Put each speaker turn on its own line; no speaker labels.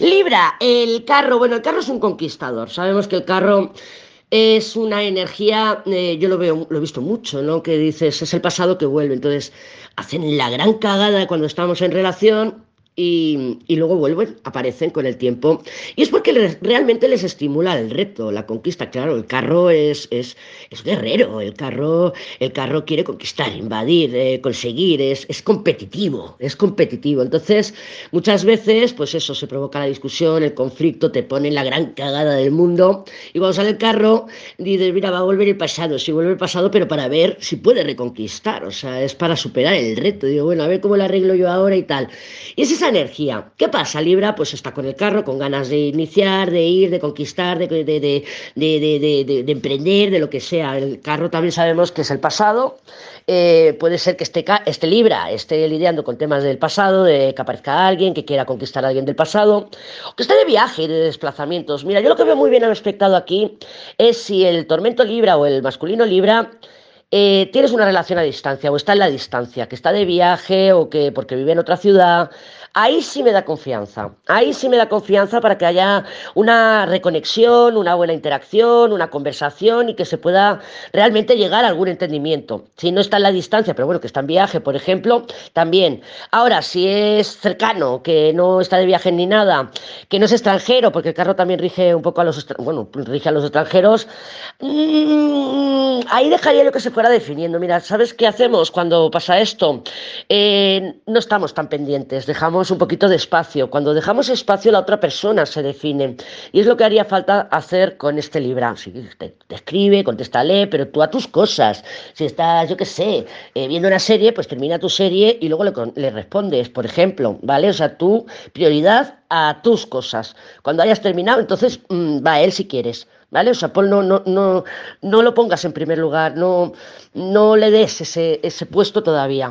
Libra, el carro, bueno, el carro es un conquistador. Sabemos que el carro es una energía, eh, yo lo veo, lo he visto mucho, ¿no? Que dices, es el pasado que vuelve. Entonces, hacen la gran cagada cuando estamos en relación y, luego vuelven, aparecen con el tiempo. Y es porque realmente les estimula el reto, la conquista. Claro, el carro es, es, es guerrero, el carro, el carro quiere conquistar, invadir, eh, conseguir, es, es competitivo, es competitivo. Entonces, muchas veces, pues eso, se provoca la discusión, el conflicto, te pone la gran cagada del mundo. Y cuando sale el carro, dices, mira, va a volver el pasado, sí vuelve el pasado, pero para ver si puede reconquistar, o sea, es para superar el reto. Digo, bueno, a ver cómo lo arreglo yo ahora y tal. Y es esa energía. ¿Qué pasa? Libra pues está con el carro, con ganas de iniciar, de ir, de conquistar, de, de, de, emprender, de lo que sea. El carro también sabemos que es el pasado. Eh, puede ser que esté, este Libra esté lidiando con temas del pasado, de que aparezca alguien, que quiera conquistar a alguien del pasado, que esté de viaje, de desplazamientos. Mira, yo lo que veo muy bien al espectado aquí es si el tormento Libra o el masculino Libra eh, tienes una relación a distancia o está en la distancia, que está de viaje o que porque vive en otra ciudad, ahí sí me da confianza. Ahí sí me da confianza para que haya una reconexión, una buena interacción, una conversación y que se pueda realmente llegar a algún entendimiento. Si no está en la distancia, pero bueno, que está en viaje, por ejemplo, también. Ahora, si es cercano, que no está de viaje ni nada, que no es extranjero, porque el carro también rige un poco a los, bueno, rige a los extranjeros, mmm, ahí dejaría lo que se definiendo. Mira, ¿sabes qué hacemos cuando pasa esto? Eh, no estamos tan pendientes, dejamos un poquito de espacio. Cuando dejamos espacio, la otra persona se define. Y es lo que haría falta hacer con este Libra. Si te, escribe, contéstale, pero tú a tus cosas. Si estás, yo qué sé, eh, viendo una serie, pues termina tu serie y luego le, respondes, por ejemplo, ¿vale? O sea, tu prioridad a tus cosas. Cuando hayas terminado, entonces mm, va él si quieres. ¿vale? O sea, Paul, no, no, no, no lo pongas en primer lugar, no, no le des ese, ese puesto todavía.